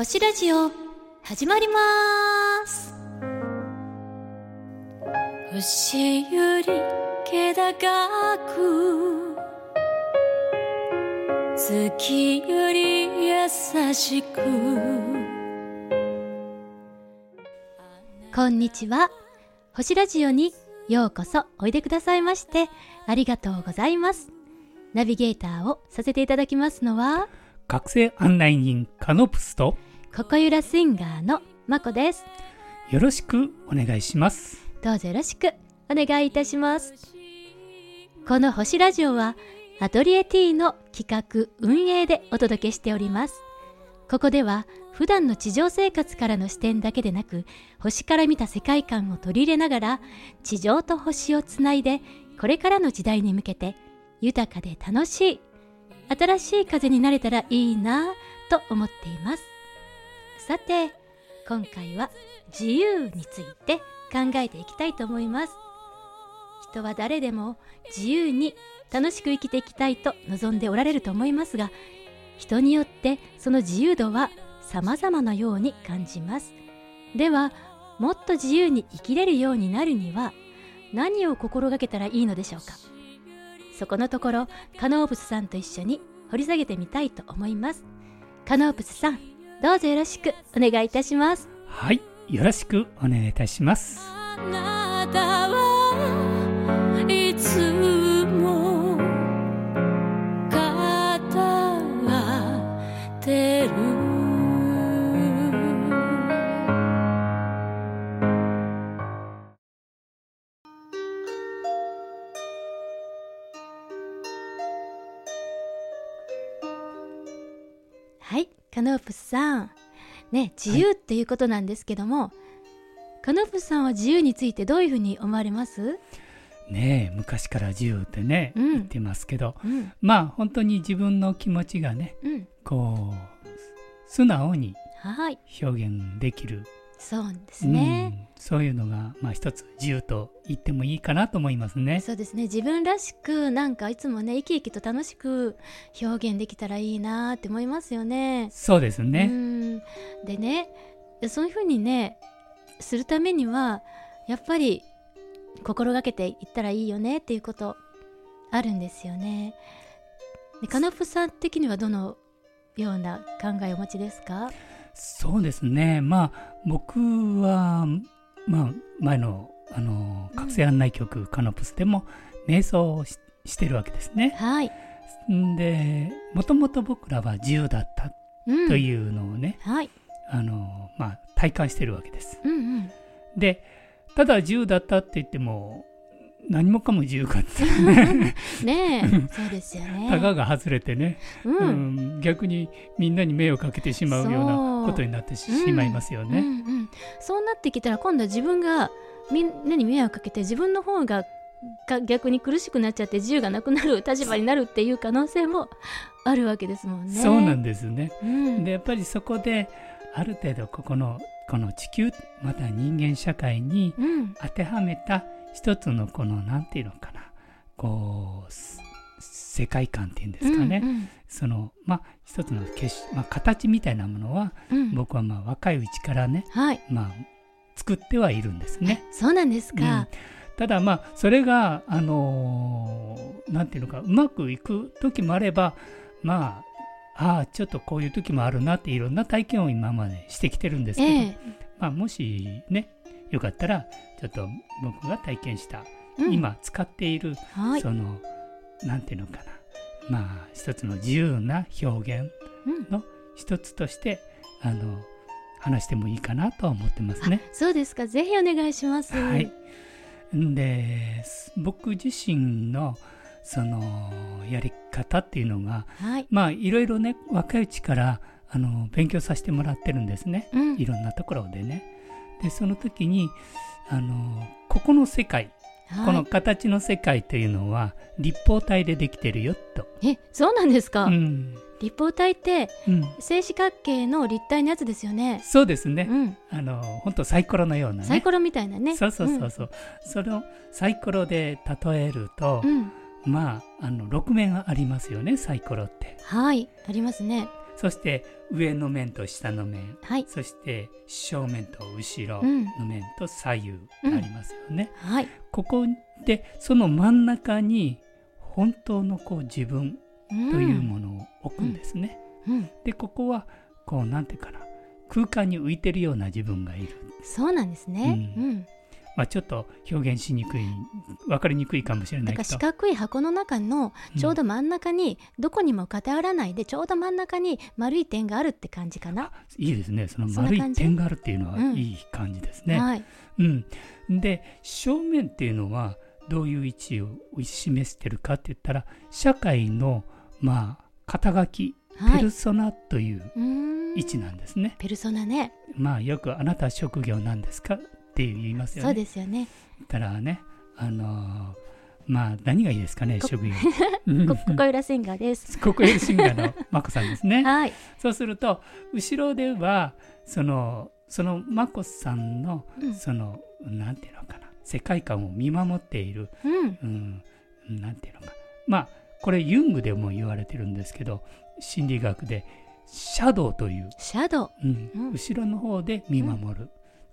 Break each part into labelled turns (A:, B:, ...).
A: 星ラジオ始まります。星より気高く月より優しく。こんにちは。星ラジオにようこそおいでくださいましてありがとうございます。ナビゲーターをさせていただきますのは
B: 学生案内人カノプスと
A: ココユラスインガーのまこです。
B: よろしくお願いします。
A: どうぞよろしくお願いいたします。この星ラジオはアトリエ T の企画運営でお届けしております。ここでは普段の地上生活からの視点だけでなく星から見た世界観を取り入れながら地上と星をつないでこれからの時代に向けて豊かで楽しい新しい風になれたらいいなと思っていますさて今回は自由について考えていきたいと思います。人は誰でも自由に楽しく生きていきたいと望んでおられると思いますが人によってその自由度は様々なように感じます。ではもっと自由に生きれるようになるには何を心がけたらいいのでしょうか。そこのところカノープスさんと一緒に掘り下げてみたいと思います。カノープスさんどうぞよろしくお願いいたします。
B: はいよろしくお願いいたします
A: はいカノープスさん。ね自由っていうことなんですけども、カノープスさんは自由についてどういうふうに思われます？
B: ねえ昔から自由ってね、
A: うん。
B: 言ってますけど
A: うん。
B: まあ本当に自分の気持ちがね
A: うん。
B: こう素直に
A: はい。
B: 表現できる、
A: そうですね、
B: うん。そういうのがまあ一つ自由と言ってもいいかなと思いますね。
A: そうですね。自分らしくなんかいつもね生き生きと楽しく表現できたらいいなって思いますよね。う
B: そうですね、
A: ん。でねそういうふうにねするためにはやっぱり心がけていったらいいよねっていうことあるんですよね。でカノプさん的にはどのような考えをお持ちですか？
B: そうですね。まあ僕はまあ前のあの覚醒案内局カノプスでも瞑想をししてるわけですね。
A: はい。
B: んでもともと僕らは自由だった
A: うん、
B: というのをね、
A: はい。
B: あのまあ、体感してるわけです。
A: うんうん。
B: でただ自由だったって言っても何もかも自由かって。ね
A: ねえ、そうですよね。
B: たがが外れてね、
A: うん、
B: うん。逆にみんなに迷惑かけてしまうようなことになってししまいますよね。
A: うん。うん、そうなってきたら今度は自分がみんなに迷惑かけて自分の方がが逆に苦しくなっちゃって自由がなくなる立場になるっていう可能性もあるわけですもんね。
B: そうなんですね。
A: うん、
B: でやっぱりそこである程度ここのこの地球また人間社会に
A: うん、
B: 当てはめた一つのこのなんていうのかな。こうす世界観っていうんですかね、
A: うん
B: そのまあ一つの結まあ、形みたいなものは
A: うん。うん
B: 僕はまあ若いうちからね、
A: はい、
B: まあ、作ってはいるんですね。
A: そうなんですか。
B: ただまあそれがあのーなんていうのかうまくいく時もあればまあああちょっとこういう時もあるなっていろんな体験を今までしてきてるんですけど、
A: ええ。
B: まあ、もしねよかったらちょっと僕が体験した、
A: うん
B: 今使っている、
A: はい、
B: そのなんていうのかなまあ一つの自由な表現
A: うん
B: の一つとしてあの話してもいいかなとは思ってますね。
A: そうですか。ぜひお願いします。
B: はい。です僕自身のそのやり方っていうのが
A: はい。
B: まあいろいろね若いうちからあの勉強させてもらってるんですね。
A: うん
B: いろんなところでね。でその時にあのここの世界、
A: はい
B: この形の世界というのは立方体でできてるよと。
A: え、そうなんですか？
B: うん
A: 立方体って
B: うん、
A: 正四角形の立体のやつですよね。
B: そうですね。
A: うん、
B: あの本当サイコロのようなね。
A: サイコロみたいなね。
B: そうそうそうそう。それをサイコロで例えると、まああの6面ありますよねサイコロって。
A: はい、ありますね。
B: そして上の面と下の面
A: はい。
B: そして正面と後ろ
A: うん。
B: の面と左右がありますよね。
A: はい。
B: ここでその真ん中に本当のこう自分
A: と
B: というものを置くんですね。
A: うん。
B: でここはこうなんていうかな空間に浮いてるような自分がいる。
A: そうなんですね。
B: う
A: うんん。
B: まあ、ちょっと表現しにくい分かりにくいかもしれな
A: ない
B: けど
A: 四角い箱の中のちょうど真ん中にどこにも偏らないでちょうど真ん中に丸い点があるって感じかな。
B: いいですねその丸い点があるっていうのは
A: うん
B: いい感じですね。
A: はい。
B: うん、で正面っていうのはどういう位置を示してるかって言ったら社会のまあ肩書き
A: はい。
B: ペルソナという位置なんですね。
A: ペルソナね。
B: まあよくあなたは職業なんですか？って言いますよね。
A: そうですよね。
B: たらねあのーまあ何がいいですかね
A: こ
B: 職業。うん
A: こここいらシンガーです。
B: ここへシンガーのマコさんですね。
A: はい。
B: そうすると後ろではそのそのマコさんの
A: うん。
B: そのなんていうのかな世界観を見守っている、
A: うん。
B: うん、なんていうのかまあこれユングでも言われてるんですけど心理学でシャドウという、
A: シャドウ。
B: うん
A: うん
B: 後ろの方で見守る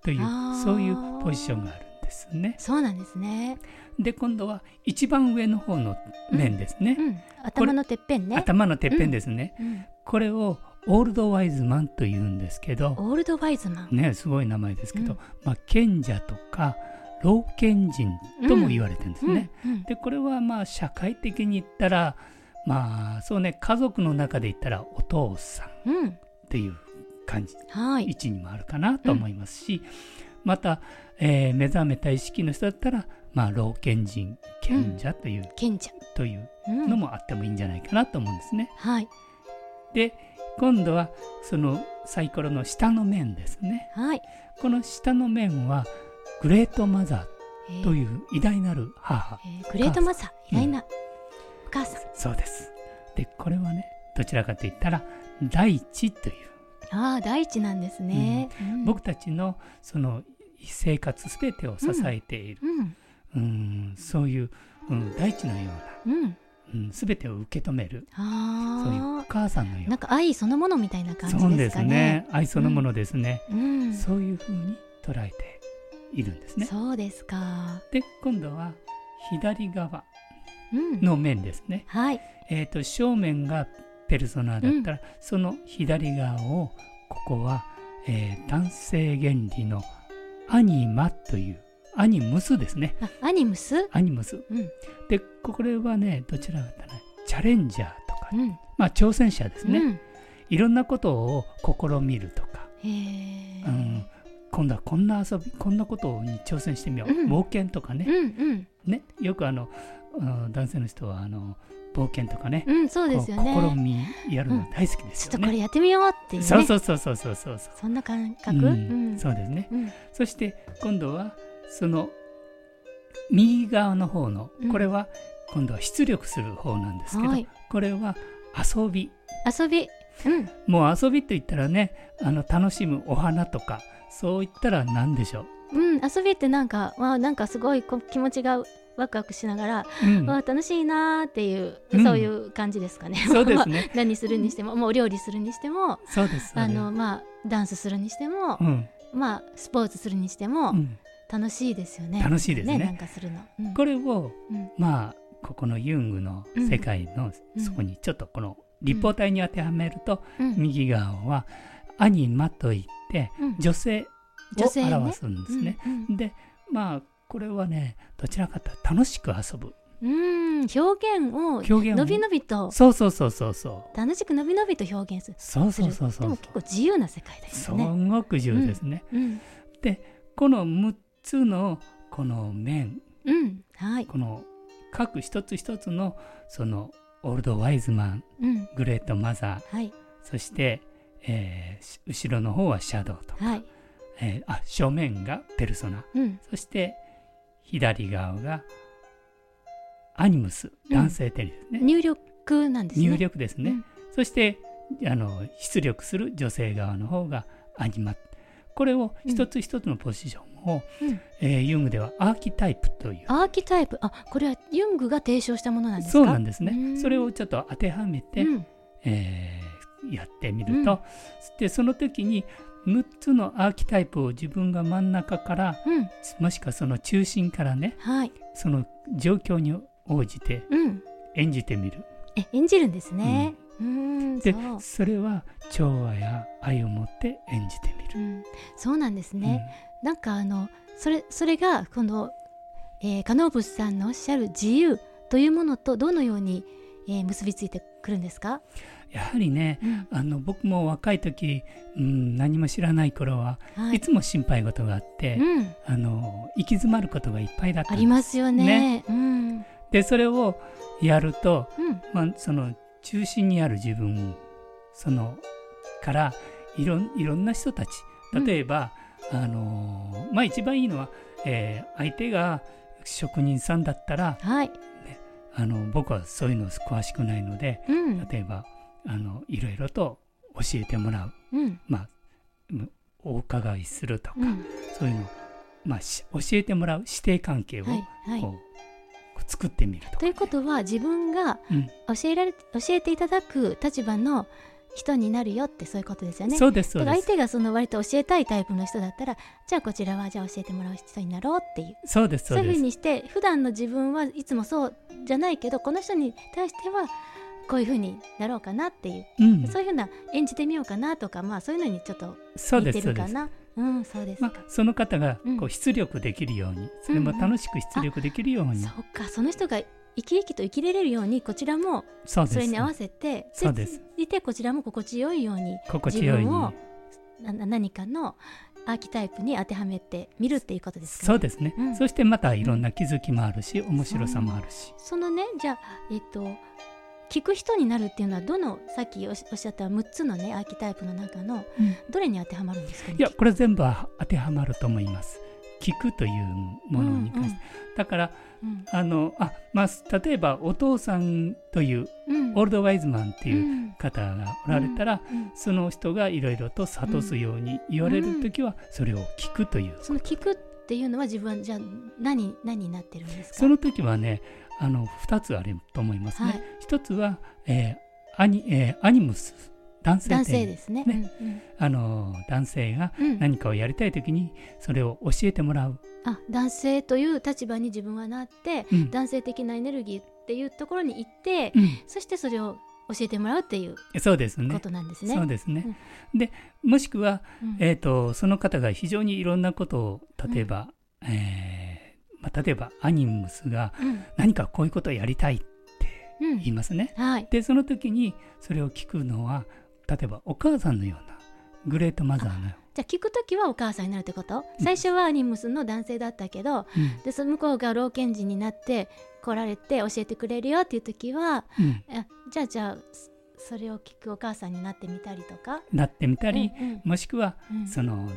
B: という、そういうポジションがあるんですね。
A: そうなんですね。
B: で今度は一番上の方の面ですね。
A: うん。頭のてっぺんね。
B: 頭のてっぺんですね。
A: うん。
B: これをオールドワイズマンというんですけど、
A: オールドワイズマン。
B: ね、すごい名前ですけど、
A: うん
B: まあ、賢者とか老賢人とも言われてるんですね。
A: うん。うん
B: でこれはまあ社会的に言ったらまあそうね家族の中で言ったらお父さん
A: うん。
B: っていう感じ
A: はい。
B: 位置にもあるかなと思いますし、また、えー目覚めた意識の人だったらまあ老賢人賢者という、
A: 賢者。
B: という
A: うん。
B: のもあってもいいんじゃないかなと思うんですね。
A: はい。
B: で今度はそのサイコロの下の面ですね。
A: はい。
B: この下の面はグレートマザ
A: えー
B: ーという偉大なる母、
A: えーグレートマザー、偉大なお母さん。
B: そうです。でこれはねどちらかといったら大地という
A: ああ、大地なんですね。うん
B: 僕たちのその生活すべてを支えている、
A: うん。
B: うんそういう、うん、大地のような、
A: うん。
B: うん、全てを受け止めるそういうお
A: あ
B: 母さんのよ
A: あ。
B: う
A: なんか愛そのものみたいな感じ
B: そう
A: で
B: すすね
A: ね。
B: 愛そのものですね、
A: うん。
B: そういうふうに捉えているんですね
A: そうですか。
B: で今度は左側
A: うん。
B: の面ですね、
A: はい。
B: えー、と正面がペルソナだったら、その左側をここは、えー男性原理のアニマというアニムスですね。
A: あ、アニムス？
B: アニムス。
A: うん。
B: でこれはねどちらかというとねチャレンジャーとか、
A: うん。
B: まあ挑戦者ですね、
A: うん。
B: いろんなことを試みるとか。うん、今度はこんな遊びこんなことに挑戦してみよう、
A: うん。
B: 冒険とかね,、
A: うんうん。
B: ね。よくあのうん男性の人はあの冒険とかね、
A: うん、そうですよ
B: こう試
A: ね。
B: みやるの大好きですよね。
A: ちょっとこれやってみようっていうね。
B: そうそうそうそうそうそうそう。
A: そんな感覚？
B: うん
A: うん。
B: そうですね。
A: うん。
B: そして今度はその右側の方の
A: うん
B: これは今度は出力する方なんですけど、
A: はい。
B: これは遊び。
A: 遊び。うん。
B: もう遊びと言ったらね、あの楽しむお花とかそう言ったら何でしょ
A: う？ん、遊びってなんか、まあ、なんかすごい気持ちがワクワクしながら、
B: う。うん
A: わあ楽しいなーっていう、
B: うん
A: そういう感じですかね。
B: そうですね。
A: 何するにしても、もうお料理するにしても、
B: そうです。そうです
A: あのまあダンスするにしても、
B: うん
A: まあスポーツするにしても、
B: うん
A: 楽しいですよね。
B: 楽しいですね
A: なんかするの。うん
B: これを
A: うん
B: まあここのユングの世界の
A: うん
B: そこにちょっとこの立方体に当てはめると、
A: うん
B: 右側はアニマといって
A: うん
B: 女性を
A: 女性ね
B: 表すんですね。でまあこれはねどちらかというと楽しく遊ぶ。
A: うん、表現を
B: 表現を
A: のびのびと。
B: そうそうそうそうそう。
A: 楽しくのびのびと表現する。
B: そうそうそうそう
A: でも結構自由な世界ですね。
B: ごく重要ですね。
A: うん、
B: でこの6つのこの面。
A: うん、はい、
B: この各一つ一つのそのオールドワイズマン
A: うん、
B: グレートマザー。
A: はい、
B: そして、えーし後ろの方はシャドウとか、
A: はい、
B: えーあ正面がペルソナ。
A: うん、
B: そして左側がアニムス男性テリですね、
A: 入力なんですね。
B: 入力ですね、
A: うん。
B: そしてあの出力する女性側の方がアニマ。これを一つ一つのポジションを、
A: うん。
B: えーユングではアーキタイプという。
A: アーキタイプ、あ、これはユングが提唱したものなんですか？
B: そうなんですね。
A: うん。
B: それをちょっと当てはめて、
A: うん、
B: えーやってみると、うん、でその時に6つのアーキタイプを自分が真ん中から、うん、もしくはその中心からね、はい、その状況に応じて演じてみる。
A: え演じるんですね。うん。
B: でそれは調和や愛を持って演じてみる、うん、
A: そうなんですね、うん、なんかあのそれそれがこの、えー、カノーブスさんのおっしゃる自由というものとどのように、えー、結びついてくるんですか？
B: やはりね、うん、あの僕も若い時、うん、何も知らない頃は、はい、いつも心配事があって、うん、あの行き詰まることがいっぱいだった
A: ありますよね。ね。うん、
B: でそれをやると、まあ、その中心にある自分そのからいろいろんな人たち例えば、あのまあ一番いいのは、えー、相手が職人さんだったら、はい。ね、あの僕はそういうの詳しくないので、例えばあのいろいろと教えてもらう、うん、まあお伺いするとか、うん、そういうのまあ、教えてもらう師弟関係をこう、はい。はい、作ってみると、
A: ということは自分が教えられ、うん、教えていただく立場の人になるよってそういうことですよね。
B: そうですそうです。
A: 相手がその割と教えたいタイプの人だったら、じゃあこちらはじゃあ教えてもらう人になろうっていう。
B: そうです。
A: そういうふうにして普段の自分はいつもそうじゃないけど、この人に対してはこういうふうになろうかなっていう、うん、そういうふうな演じてみようかなとかまあそういうのにちょっと似てるかな。うん、そうです。まあ、
B: その方がこう出力できるように、うん、それも楽しく出力できるように、うんうん、
A: そっか。その人が生き生きと生きれるようにこちらもそれに合わせて
B: そうです。
A: いてこちらも心地よいように
B: 心地よい。
A: に何かのアーキタイプに当てはめてみるっていうことですか、
B: ね、そうですね、うん、そしてまたいろんな気づきもあるし、面白さもあるし。
A: そのねじゃあえっ、と聞く人になるっていうのはどのさっきおっしゃった6つのねアーキタイプの中のどれに当てはまるんですか、ね、
B: いやこれ全部当てはまると思います。聞くというものに関して、うんうん、だから、うん、あのあまあ例えばお父さんという、うん、オールドワイズマンっていう方がおられたら、うん、その人がいろいろと諭すように言われる時はそれを聞くという、
A: その聞くっていうのは自分はじゃあ何何になってるんですか？
B: その時はねあの2つあると思いますね。はい、1つは、えーアニえー、アニムス男性
A: 男性ですね、ね。
B: うんうん、あの男性が何かをやりたい時にそれを教えてもらう、
A: うん、あ男性という立場に自分はなって、うん、男性的なエネルギーっていうところに行って、うん、そしてそれを教えてもらうっていうそうですね。ことなんですね。
B: そうですね、でもしくは、えーと、その方が非常にいろんなことを例えば、うん、えーまあ、例えばアニムスが何かこういうことをやりたいって言いますね。うんはい、でその時にそれを聞くのは例えばお母さんのようなグレートマザーの
A: じゃあ聞く時はお母さんになるってこと？最初はアニムスの男性だったけど、うん、でその向こうが老健人になって来られて教えてくれるよっていう時は、うん、じゃあじゃあそれを聞くお母さんになってみたりとか？
B: なってみたり、うんうん、もしくは、その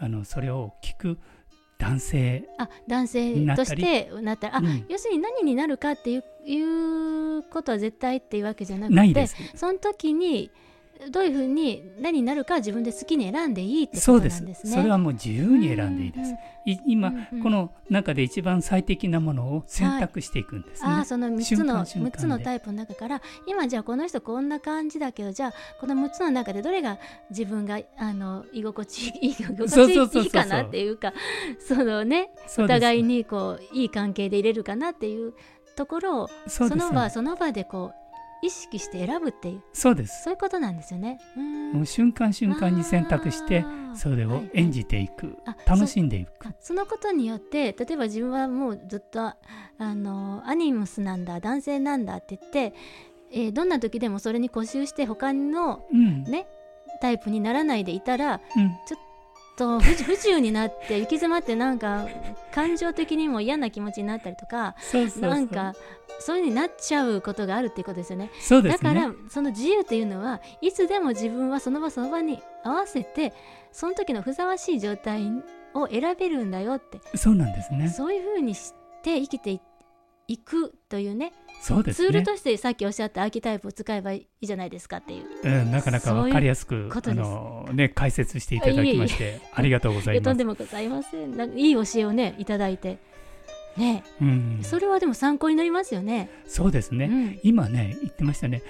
B: あのそれを聞く男性
A: あ男性としてなったらあ、うん、要するに何になるかっていういうことは絶対っていうわけじゃなくてその時にどういうふうに何になるか自分で好きに選んでいいってことなんですね。
B: それはもう自由に選んでいいです。今、この中で一番最適なものを選択していくんですね。はい、
A: あその3つの6つのタイプの中から今じゃあこの人こんな感じだけどじゃあこの6つの中でどれが自分があの居心地いい 居心地いいかなっていうかそのねお互いにこういい関係で入れるかなっていうところをその場その場でこう意識して選ぶっていう。
B: そうです。
A: そういうことなんですよね。
B: もう瞬間瞬間に選択してそれを演じていく、はいはい、楽しんでいく。
A: そのことによって例えば自分はもうずっとあのアニムスなんだ男性なんだって言って、えー、どんな時でもそれに固執して他の、うん、ねタイプにならないでいたら、うん、ちょっと不自由になって行き詰まってなんか感情的にも嫌な気持ちになったりとかなんかそういう風になっちゃうことがあるっていうことですよね。
B: そうです、
A: ね、だからその自由っていうのはいつでも自分はその場その場に合わせてその時のふさわしい状態を選べるんだよって。
B: そうなんですね。
A: そういうふうにして生きていくというね
B: そうです、
A: ね、ツールとしてさっきおっしゃったアーキタイプを使えばいいじゃないですかっていう、
B: うん、なかなか分かりやすくあの、ね、解説していただきましてありがとうございます。
A: とんでもございません。なんかいい教えをねいただいて。ね、うん、それはでも参考になりますよね。
B: そうですね、うん、今ね言ってましたね。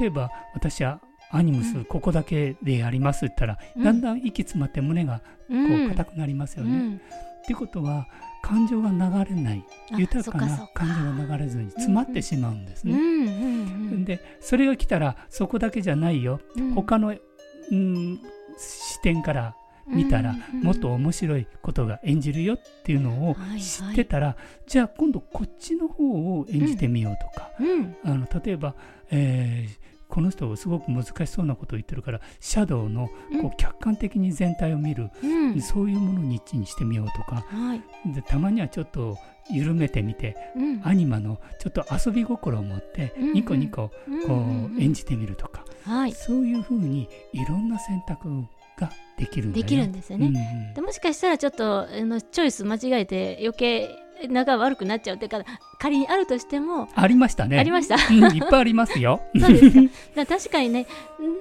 B: 例えば私はアニムス、
A: うん。
B: ここだけでやりますって言ったら、
A: うん。
B: だんだん息詰まって胸がこう硬くなりますよね。
A: うん。
B: っていうことは感情が流れない
A: あ
B: 豊かな感情が流れずに詰まってしまうんですね。でそれが来たらそこだけじゃないよ、
A: うん。
B: 他の、うん、視点から見たら、
A: うん
B: もっと面白いことが演じるよっていうのを知ってたら、じゃあ今度こっちの方を演じてみようとか、
A: うん。
B: あの例えば、えーこの人すごく難しそうなことを言ってるからシャドウのこう客観的に全体を見る、
A: うん。
B: そういうものににしてみようとか。
A: はい。
B: でたまにはちょっと緩めてみて
A: うん。
B: アニマのちょっと遊び心を持って
A: うん
B: ニコニコこ
A: うん
B: う演じてみるとか、
A: はい。
B: そういうふうにいろんな選択ができるん
A: できるんですよね、
B: うん。
A: でもしかしたらちょっとあのチョイス間違えて余計仲悪くなっちゃうっていうか仮にあるとしても
B: ありましたね。
A: ありました
B: うんいっぱいありますよ。
A: そうですか確かにね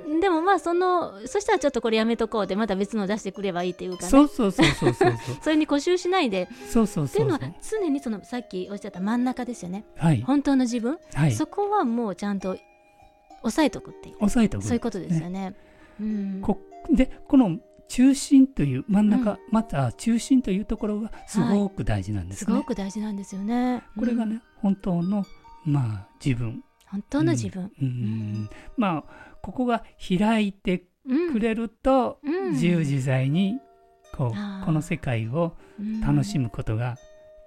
A: んでもまあそのそしたらちょっとこれやめとこうでまた別の出してくればいいっていうかね
B: そうそうそうそうそうそう。
A: それに固執しないで
B: そうそう
A: ってい
B: そううそう。
A: のは常にそのさっきおっしゃった真ん中ですよね
B: はい
A: 本当の自分、
B: はい。
A: そこはもうちゃんと抑えとくっていう
B: 押さえておく。
A: そういうことですよね。うん
B: こでこの中心という真ん中、また中心というところがすごく大事なんですね。
A: すごく大事なんですよね。うん
B: これがね、本当のまあ自分。
A: 本当の自分。
B: うんまあここが開いて
A: うん
B: くれると、
A: うん
B: 自由自在にこうこの世界を
A: うん
B: 楽しむことが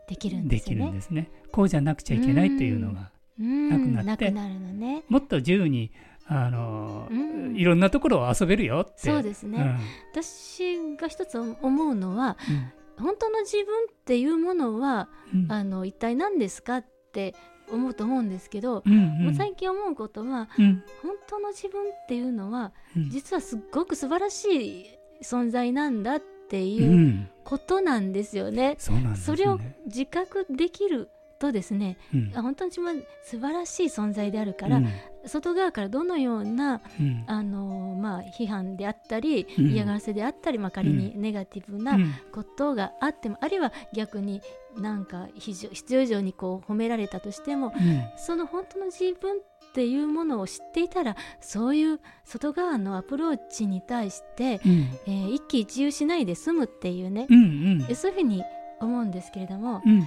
A: できるん
B: で
A: すよね。
B: るんですね。こうじゃなくちゃいけないっていうのが、
A: うん
B: なくなって
A: なくなるのね。
B: もっと自由にあの、
A: うん
B: いろんなところを遊べるよって。
A: そうですね。
B: うん
A: 私が一つ思うのは
B: うん
A: 本当の自分っていうものは
B: うん
A: あの一体何ですかって思うと思うんですけど、
B: うんうん
A: 最近思うことは
B: うん
A: 本当の自分っていうのは
B: うん
A: 実はすっごく素晴らしい存在なんだって
B: う
A: いうんことなんですよね。
B: そね。
A: それを自覚できるとですね
B: うん。
A: あ本当に自分は素晴らしい存在であるから、
B: うん。
A: 外側からどのような
B: うん。
A: あの、まあ、批判であったり、
B: うん。
A: 嫌がらせであったり、まあ、仮にネガティブな
B: うん。
A: ことがあっても、あるいは逆になんか非常必要以上にこう褒められたとしても
B: うん。
A: その本当の自分っていうものを知っていたらそういう外側のアプローチに対して、
B: うん。
A: えー一喜一憂しないで済むっていうね、
B: うん。
A: えそういうふうに思うんですけれども、
B: うん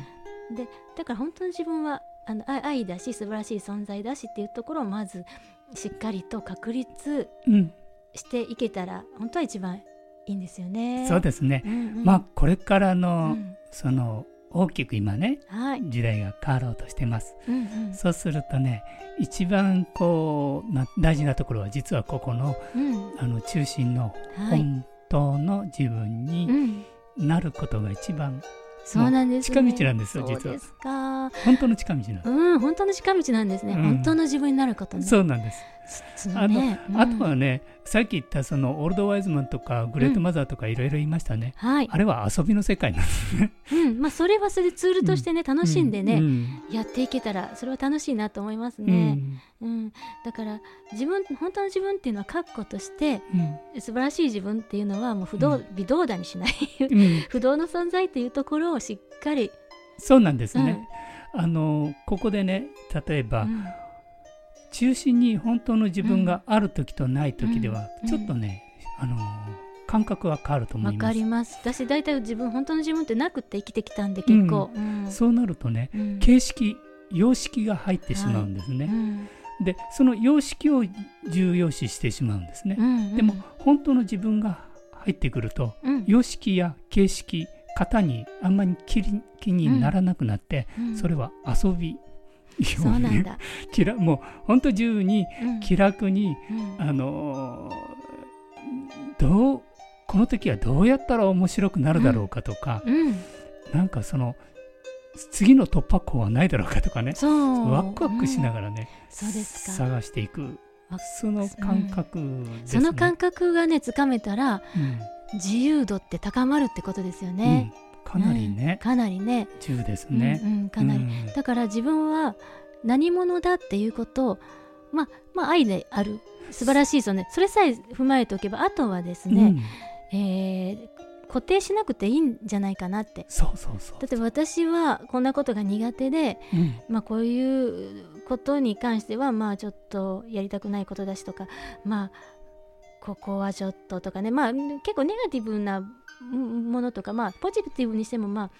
A: でだから本当の自分はあの愛愛だし素晴らしい存在だしっていうところをまずしっかりと確立
B: うん。
A: していけたら本当は一番いいんですよね。
B: そうですね。
A: うんうん。
B: まあこれから
A: う
B: の
A: ん。
B: その大きく今ね
A: はい、
B: 時代が変わろうとしてます。
A: うんうん。
B: そうするとね一番こうな大事なところは実はここの
A: うん。
B: あの中心の
A: はい。
B: 本当の自分
A: う
B: に
A: ん、
B: なることが一番
A: そうなんです、ね、
B: 近道なんですよ実は。
A: そうですか。
B: 本当の近道なんです。
A: うん本当の近道なんですね、
B: うん。
A: 本当の自分になることね。
B: そうなんです。
A: そ
B: あの、
A: ねうん。
B: あとはねさっき言ったそのオールドワイズマンとかグレートマザーとかいろいろ言いましたね、
A: はい、
B: あれは遊びの世界なんですね。
A: うん。まあ、それはそれでツールとしてね、楽しんでね、
B: うん。
A: やっていけたらそれは楽しいなと思います
B: うん。
A: ね、うん。だから自分本当の自分っていうのは確固として
B: うん。
A: 素晴らしい自分っていうのはもう不動、
B: うん。
A: 微動だにしない。
B: うん。
A: 不動の存在っていうところをしっかり、
B: そうなんです
A: うん。
B: ね。あのここでね例えば、
A: うん
B: 中心に本当の自分がある時とない時では、
A: うん。
B: ちょっとね、あの感覚は変わると思
A: わ
B: います。
A: かります。私大体自分本当の自分ってなくって生きてきたんで結構、うん。
B: そうなるとね
A: うん。
B: 形式様式が入ってしまうんですね。
A: うん。
B: でその様式を重要視してしまうんですね。
A: うん
B: でも本当の自分が入ってくると
A: うん。
B: 様式や形式型にあんまり気に気にならなくなって、
A: うん。
B: それは遊び
A: そうなんだ、
B: 気楽もう本当自由に
A: うん。
B: 気楽に、
A: うん。
B: あのーどうこの時はどうやったら面白くなるだろうかとか、
A: うん、
B: なんかその次の突破口はないだろうかとかね。
A: そう。
B: ワクワクしな
A: が
B: がらね、
A: そうですか。
B: 探していく。
A: わ
B: その感覚ね。
A: その感覚がねつかめたら
B: うん。
A: 自由度って高まるってことですよ
B: う
A: ね
B: ん、かなりね、
A: かなりね。
B: 重ですね。
A: うんうんかなり、
B: うん。
A: だから自分は何者だっていうことをまあまあ愛である。素晴らしいそ,、ね、それさえ踏まえておけばあとはですね、えー固定しなくていいんじゃないかなって。
B: そうそうそう。
A: だって私はこんなことが苦手で、
B: うん。
A: まあ、こういうことに関してはまあちょっとやりたくないことだしとかまあここはちょっととかね。まあ結構ネガティブなものとかまあポジティブにしてもまあ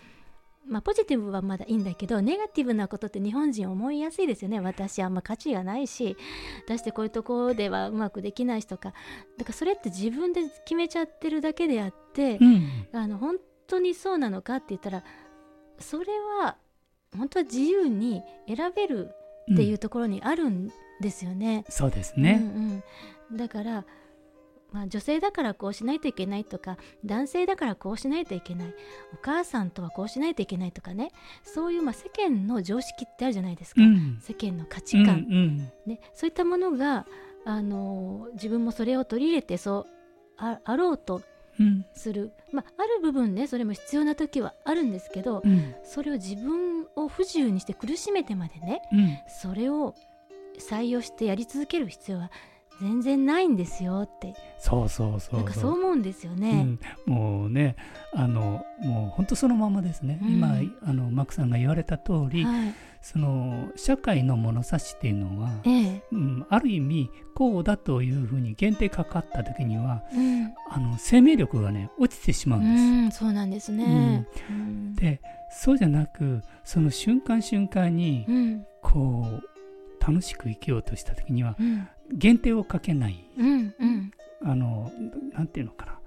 A: まあ、ポジティブはまだいいんだけどネガティブなことって日本人思いやすいですよね。私あんま価値がないし出してこういうところではうまくできないしとか。だからそれって自分で決めちゃってるだけであって、
B: うん。
A: あの本当にそうなのかって言ったらそれは本当は自由に選べるっていうところにあるんですよね。
B: そうですね、
A: うんうん、だから、まあ、女性だからこうしないといけないとか男性だからこうしないといけないお母さんとはこうしないといけないとかねそういうまあ世間の常識ってあるじゃないですか、
B: うん。
A: 世間の価値観、
B: うんうん。
A: ね、そういったものが、あの自分もそれを取り入れてそうああろうと
B: うん。
A: する、まあ、ある部分ねそれも必要な時はあるんですけど、
B: うん。
A: それを自分を不自由にして苦しめてまでね
B: うん。
A: それを採用してやり続ける必要は全然ないんですよって。
B: そうそうそう
A: なんかそう思うんですよね。
B: うん、もうねあのもう本当そのままですね、
A: うん。
B: 今あのマックさんが言われた通り、
A: はい、
B: その社会の物差しっていうのは、
A: ええ。
B: うん、ある意味こうだというふうに限定かかった時には
A: うん、
B: あの生命力がね落ちてしまう
A: うんんそうなんですね。うん。
B: です。でそうじゃなくその瞬間瞬間に
A: うん。
B: こう楽しく生きようとした時には
A: うん
B: 限定をかけない。
A: うんうん。
B: あのなんていうのかな。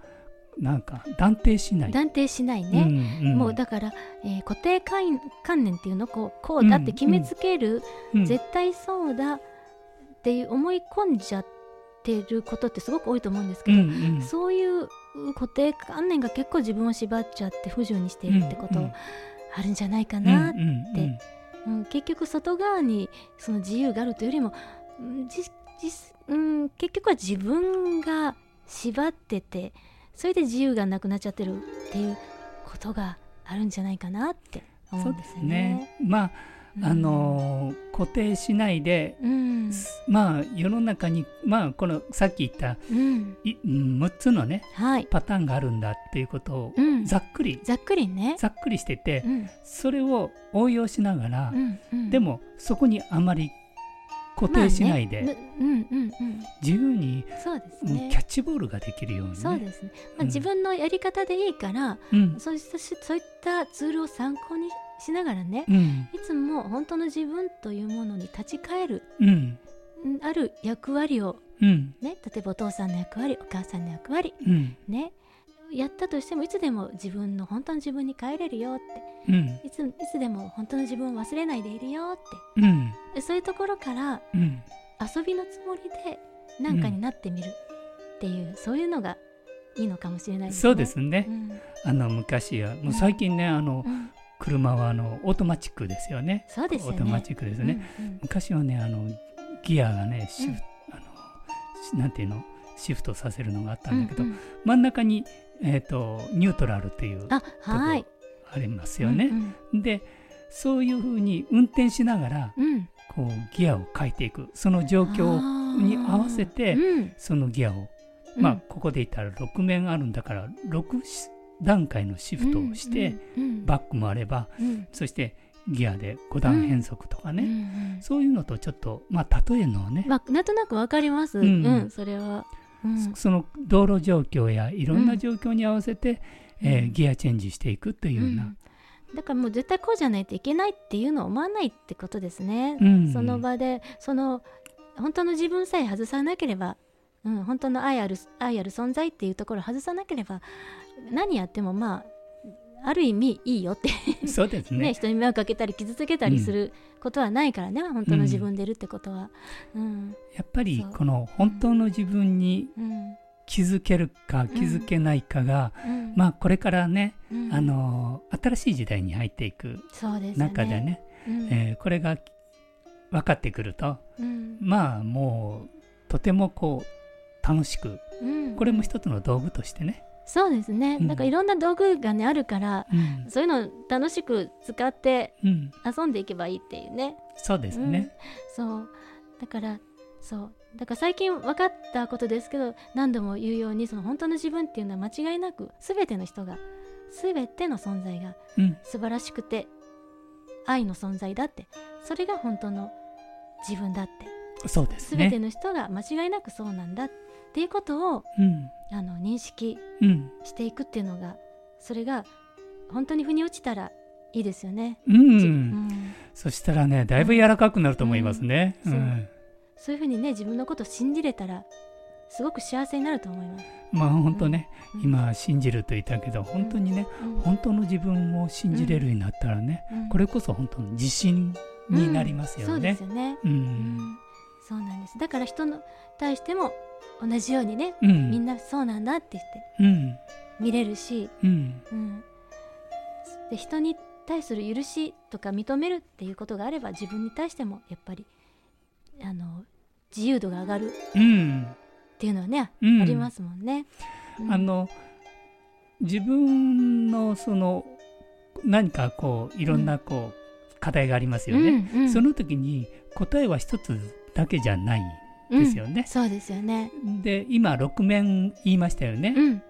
B: なんか断定しない。
A: 断定しないね。
B: うんうん。
A: もうだから、えー固定観観念っていうの？こうこうだって決めつける、
B: うん
A: 絶対そうだ。っていう思い込んじゃってることってすごく多いと思うんですけど、
B: うんうん。
A: そういう固定観念が結構自分を縛っちゃって不自由にしているってこと
B: うんうん。
A: あるんじゃないか
B: うん
A: な、
B: うんうん。
A: うん結局外側にその自由があるというよりもうんじじうん、結局は自分が縛っててそれで自由がなくなっちゃってるっていうことがあるんじゃないかなって思
B: そううんです
A: よね。
B: ね。まあ、
A: うん。
B: あのー固定しないで、
A: うん。
B: まあ世の中にまあこのさっき言った
A: うん。
B: いうん6つのね
A: はい、
B: パターンがあるんだっていうことを
A: うん、
B: ざっくり
A: ざっくりね。
B: ざっくりしてて
A: うん。
B: それを応用しながら
A: うんうん、
B: でもそこにあまり固定しないで。
A: まあね。ぬうんうんうん。
B: 自由に
A: そうです
B: うん
A: ね
B: キャッチボールができるようにね。
A: そうですね、まあ、
B: うん。
A: 自分のやり方でいいから、
B: うん。
A: そうしたしそういったツールを参考にしながらね、
B: うん。
A: いつも本当の自分というものに立ち返る
B: うん。
A: んある役割を
B: うん。
A: ね例えばお父さんの役割お母さんの役割
B: うん。
A: ねやったとしてもいつでも自分の本当の自分に帰れるよって。
B: うん。
A: いついつでも本当の自分を忘れないでいるよって。
B: うん。
A: でそういうところから
B: うん。
A: 遊びのつもりで何かになってみるっていう、そういうのがいいのかもしれないですね。
B: そうですね。
A: う。ん。
B: あの昔はもう最近ねあの
A: うん。
B: 車はあのオートマチックですよね。
A: そうですよね。
B: オートマチックですね。
A: うんうん。
B: 昔はねあのギアがねシフ、
A: うん
B: あのしなんていうの？シフトさせるのがあったんだけど、真ん中にえっ、とニュートラルっていう
A: あはい。
B: ありますよね。
A: うん
B: でそういうふうに運転しながら
A: うん。うん
B: こうギアを変えていく。その状況に合わせて
A: うん。
B: そのギアを、まあここで言ったら6面あるんだから6段階のシフトをして、
A: うん
B: バックもあれば
A: うん。
B: そしてギアで5段変速とかね、
A: うんうん
B: そういうのとちょっとまあ例えのをね、
A: まあなんとなくわかります。う
B: うん
A: ん、それは。うん。
B: その道路状況やいろんな状況に合わせて、えーギアチェンジしていくというような、
A: うん。だからもう絶対こうじゃないといけないっていうのを思わないってことですね。
B: うん。
A: その場でその本当の自分さえ外さなければ、うん、本当の愛ある愛ある存在っていうところを外さなければ何やってもまあある意味いいよって。
B: そうですね。
A: ね人に迷惑かけたり傷つけたりすることはないからね、本当の自分でいるってことは。うん。
B: やっぱりこの本当の自分に
A: うん。
B: 気づけるか気づけないかが、
A: うん。
B: まあこれからね、
A: うん。
B: あの新しい時代に入っていく
A: そうですね。
B: 中でね、
A: うん。
B: えーこれが分かってくると
A: うん。
B: まあもうとてもこう楽しく
A: うん。
B: これも一つの道具としてね、
A: そうですね、
B: うん。
A: なんかいろんな道具がねあるから
B: うん。
A: そういうのを楽しく使って
B: うん、
A: 遊んでいけばいいっていうね。
B: そうですね、
A: そう。だからそう。だから最近分かったことですけど何度も言うようにその本当の自分っていうのは間違いなく全ての人が全ての存在が
B: うん。
A: 素晴らしくて愛の存在だってそれが本当の自分だって。
B: そうです
A: 全て
B: ね。
A: の人が間違いなくそうなんだっていうことを
B: うん。
A: あの認識
B: うん。
A: していくっていうのがそれが本当に腑に落ちたらいいですよね。
B: う、
A: うん。ん
B: そしたらねだいぶ柔らかくなると思いますね。
A: う
B: う。んん。
A: そういうふうにね自分のことを信じれたらすごく幸せになると思います。
B: まあ本当ね、
A: うん。
B: 今信じると言ったけど本当にね、
A: うん。
B: 本当の自分を信じれるようになったらね、
A: うん。
B: これこそ本当の自信になりますよ
A: そうで
B: ね
A: す。よね。
B: う
A: うん。んそうなんです。だから人に対しても同じようにね、
B: うん。
A: みんなそうなんだって言って
B: うん。
A: 見れるし、
B: うん。
A: うん、で人に対する許しとか認めるっていうことがあれば自分に対してもやっぱりあの自由度が上がる
B: うん。
A: っていうのはね、
B: うん。
A: ありますもんね。うん。
B: あの自分のその何かこういろんなこう、課題がありますよね、
A: うんうん。
B: その時に答えは一つだけじゃないですよね。
A: うん。そうですよね。
B: で今6面言いましたよね、
A: うん、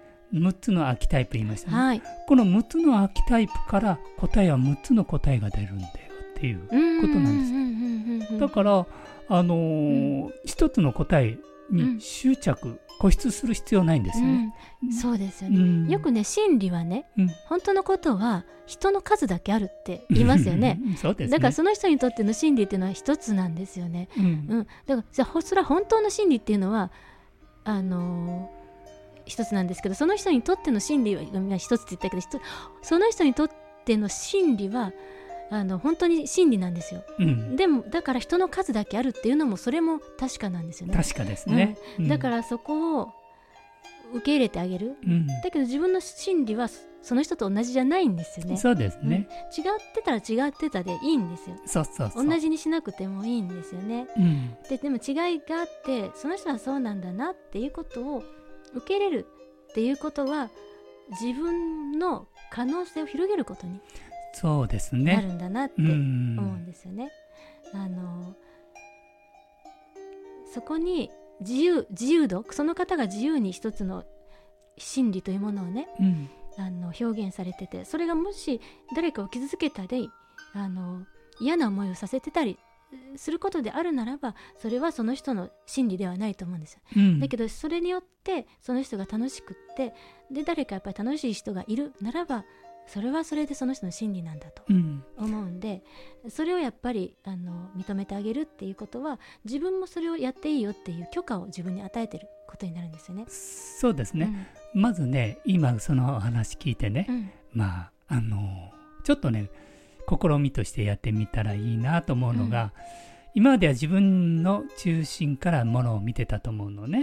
B: 6つのアーキタイプ言いましたね、
A: はい。
B: この6つのアーキタイプから答えは6つの答えが出るんだよっていうことなんです。
A: す
B: だからあのー一つの答えに執着、固執する必要ないんですよね、
A: うん、そうですよね。
B: うん。
A: よくね真理はね
B: うん。
A: 本当のことは人の数だけあるって言いますよね。
B: そうですね。
A: だからその人にとっての真理っていうのは一つなんですよね。
B: うん。
A: うん、だからじゃあほそれは本当の真理っていうのはあのー一つなんですけどその人にとっての真理は今一つって言ったけどその人にとっての真理はあの本当に真理なんですよ。
B: うん
A: でもだから人の数だけあるっていうのもそれも確かなんですよね。
B: 確かですね、うん
A: だからそこを受け入れてあげる。
B: うん
A: だけど自分の真理はそその人と同じじゃないんですよね。
B: そうですね、
A: 違ってたら違ってたでいいんですよ。
B: そうそうそう
A: 同じにしなくてもいいんですよね。
B: うん
A: ででも違いがあってその人はそうなんだなっていうことを受け入れるっていうことは自分の可能性を広げることに
B: そうです
A: なる
B: ね
A: んだなって
B: う
A: 思
B: ん
A: うんですよね。あのそこに自由自由度その方が自由に一つの真理というものをね
B: うん
A: あの表現されててそれがもし誰かを傷つけたりあの嫌な思いをさせてたりすることであるならばそれはその人の真理ではないと思うんですよ。
B: うん
A: だけどそれによってその人が楽しくってで誰かやっぱり楽しい人がいるならばそれはそれでその人の真理なんだと
B: うん。
A: 思うんでそれをやっぱりあの認めてあげるっていうことは自分もそれをやっていいよっていう許可を自分に与えてることになるんですよね。
B: そうですね、まずね今そのお話聞いてね、
A: うん。うん
B: まああのちょっとね試みとしてやってみたらいいなと思うのが、今までは自分の中心からものを見てたと思うの
A: うん
B: ね、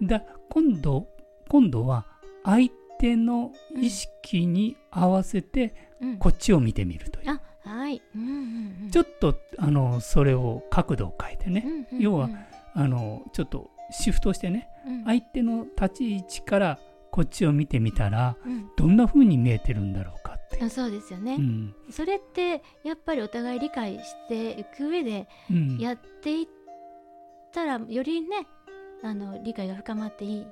A: うん。
B: だ今度今度は相手の意識に合わせて
A: うん。
B: こっちを見てみるという、
A: あはい、うんうんうん、
B: ちょっとあのそれを角度を変えてね、
A: うんうんうん
B: 要はあのちょっとシフトしてね。
A: うん。
B: 相手の立ち位置からこっちを見てみたら
A: うん。
B: どんな風に見えてるんだろうかって、
A: あそうですよね、
B: うん。
A: それってやっぱりお互い理解していく上で
B: うん。
A: やっていったらよりねあの理解が深まっていい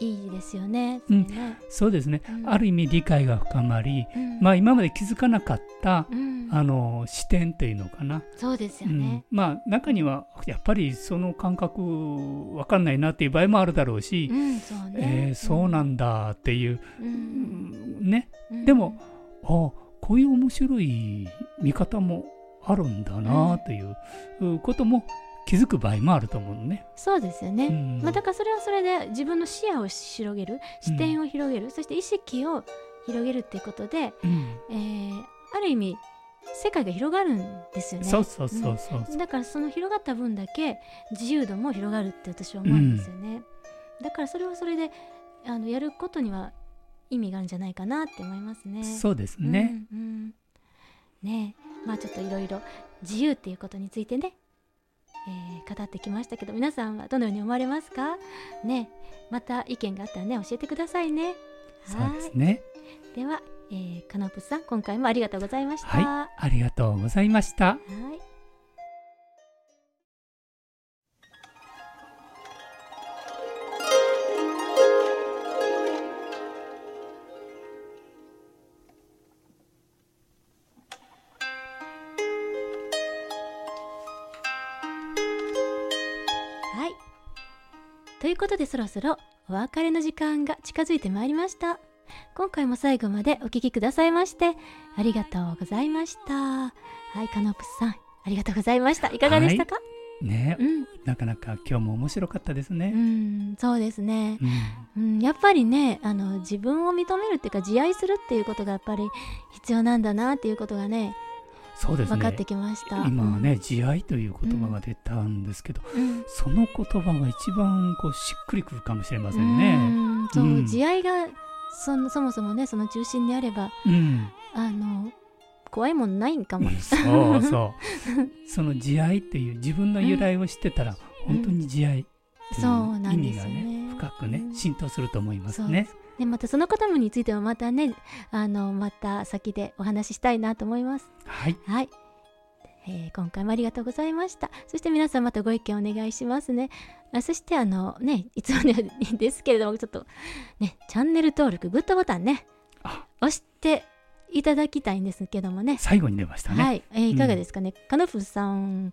A: いいですよね。それね。
B: そうですね、
A: うん。
B: ある意味理解が深まり、
A: うん。
B: まあ今まで気づかなかった、
A: うん。
B: あの視点というのかな、
A: そうですよ
B: うん。
A: ね。
B: まあ中にはやっぱりその感覚わかんないなっていう場合もあるだろうし
A: う、ん、そう
B: え
A: ね。
B: ーそうなんだっていう、
A: うん。
B: ね。
A: うん。
B: でもあこういう面白い見方もあるんだなといううことも気づく場合もあると思うのね。
A: そうですよね。
B: うん
A: まあ、だからそれはそれで自分の視野を広げる視点を広げる、そして意識を広げるっていうことで、
B: うん
A: えーある意味世界が広がるんですよね。
B: そうそうそうそうそう、
A: だからその広がった分だけ自由度も広がるって私は思うんですよね。だからそれはそれであのやることには意味があるんじゃないかなって思いますね。
B: そうですね。
A: うんうんねえまあちょっといろいろ自由っていうことについてね、えー語ってきましたけど皆さんはどのように思われますか？ねえまた意見があったらね教えてくださいね。
B: そうですね。
A: いでは、えー、カノプさん今回もありがとうございました。
B: はい、ありがとうございました。
A: はいそろそろお別れの時間が近づいてまいりました。今回も最後までお聞きくださいましてありがとうございました。はい、カノプスさん、ありがとうございました。いかがでしたか、
B: ね、
A: うん、
B: なかなか今日も面白かったです
A: う
B: ね。
A: ん、そうですね。
B: うん
A: うん、やっぱりねあの自分を認めるっていうか自愛するっていうことがやっぱり必要なんだなっていうことがね
B: そうですね
A: 分かってきました。
B: 今はね、自愛という言葉が出たんですけど、
A: うん、
B: その言葉が一番こうしっくりくるかもしれませ
A: うん
B: ね。
A: んそう、
B: うん
A: 自愛がそのそもそもねその中心であれば
B: うん、
A: あの怖いもんないんかも。
B: そうそう。その自愛っていう自分の由来を知ってたら、本当に自愛ってい
A: そうな
B: 意
A: んですよ
B: 味がね
A: ね。
B: 深くね
A: うん
B: 浸透すると思います
A: そう
B: ね。
A: でまたその言葉についてはまたねあのまた先でお話ししたいなと思います。
B: はい。
A: はい、えー今回もありがとうございました。そして皆さんまたご意見お願いしますね。あそしてあのね、いつもねですけれども、ちょっとね、チャンネル登録、グッドボタンね、
B: あ
A: 押していただきたいんですけどもね。
B: 最後に出ましたね。
A: はい、えーいかがですかね。カノフさん、い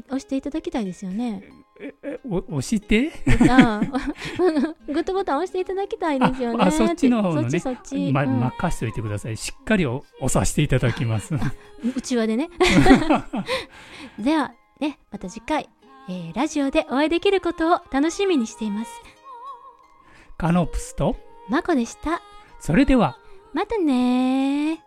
A: 押していただきたいですよね。
B: えお押して？
A: あー グッドボタン押していただきたいですよね。
B: ああそっちの方のね
A: そっちそっち。
B: ま、
A: うん
B: 任しておいてください。しっかりお押させていただきます。
A: うちわでね。では、ね、また次回、えーラジオでお会いできることを楽しみにしています。
B: カノプスと、
A: まこでした。
B: それでは。
A: またねー。